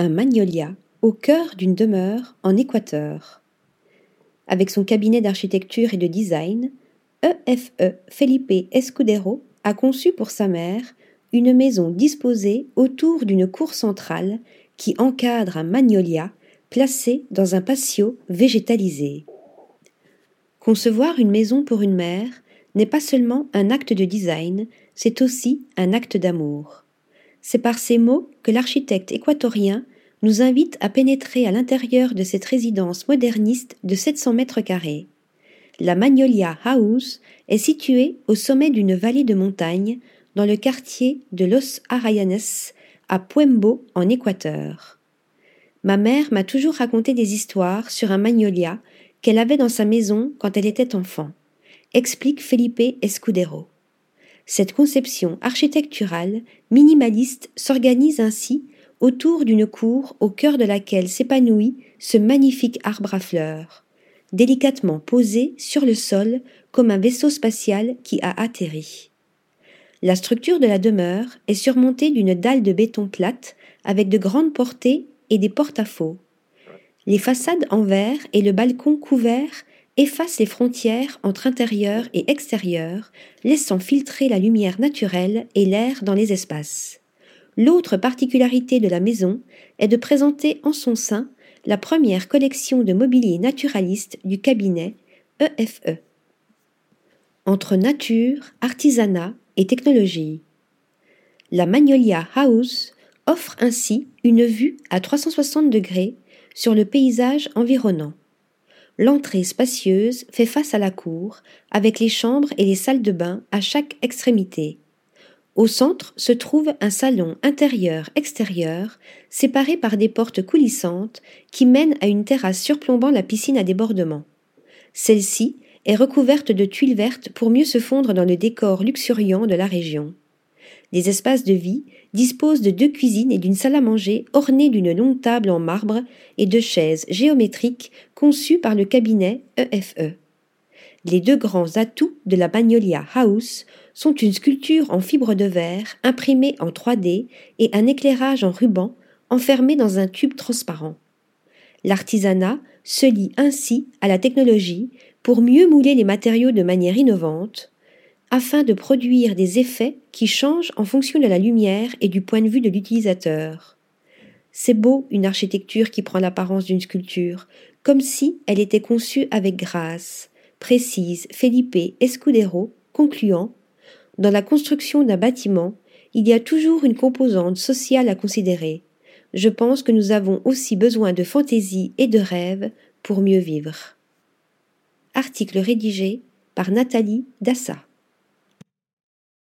un magnolia au cœur d'une demeure en Équateur. Avec son cabinet d'architecture et de design, EFE e Felipe Escudero a conçu pour sa mère une maison disposée autour d'une cour centrale qui encadre un magnolia placé dans un patio végétalisé. Concevoir une maison pour une mère n'est pas seulement un acte de design, c'est aussi un acte d'amour. C'est par ces mots que l'architecte équatorien nous invite à pénétrer à l'intérieur de cette résidence moderniste de 700 mètres carrés. La Magnolia House est située au sommet d'une vallée de montagne dans le quartier de Los Arayanes à Puembo en Équateur. Ma mère m'a toujours raconté des histoires sur un magnolia qu'elle avait dans sa maison quand elle était enfant, explique Felipe Escudero. Cette conception architecturale minimaliste s'organise ainsi autour d'une cour au cœur de laquelle s'épanouit ce magnifique arbre à fleurs, délicatement posé sur le sol comme un vaisseau spatial qui a atterri. La structure de la demeure est surmontée d'une dalle de béton plate avec de grandes portées et des porte-à-faux. Les façades en verre et le balcon couvert effacent les frontières entre intérieur et extérieur, laissant filtrer la lumière naturelle et l'air dans les espaces. L'autre particularité de la maison est de présenter en son sein la première collection de mobilier naturaliste du cabinet EFE. E. Entre nature, artisanat et technologie. La Magnolia House offre ainsi une vue à 360 degrés sur le paysage environnant. L'entrée spacieuse fait face à la cour, avec les chambres et les salles de bain à chaque extrémité. Au centre se trouve un salon intérieur-extérieur, séparé par des portes coulissantes qui mènent à une terrasse surplombant la piscine à débordement. Celle-ci est recouverte de tuiles vertes pour mieux se fondre dans le décor luxuriant de la région. Les espaces de vie disposent de deux cuisines et d'une salle à manger ornée d'une longue table en marbre et de chaises géométriques conçues par le cabinet EFE. E. Les deux grands atouts de la Magnolia House sont une sculpture en fibre de verre imprimée en 3D et un éclairage en ruban enfermé dans un tube transparent. L'artisanat se lie ainsi à la technologie pour mieux mouler les matériaux de manière innovante, afin de produire des effets qui changent en fonction de la lumière et du point de vue de l'utilisateur. C'est beau une architecture qui prend l'apparence d'une sculpture, comme si elle était conçue avec grâce, précise Felipe Escudero, concluant Dans la construction d'un bâtiment, il y a toujours une composante sociale à considérer. Je pense que nous avons aussi besoin de fantaisie et de rêve pour mieux vivre. Article rédigé par Nathalie Dassa.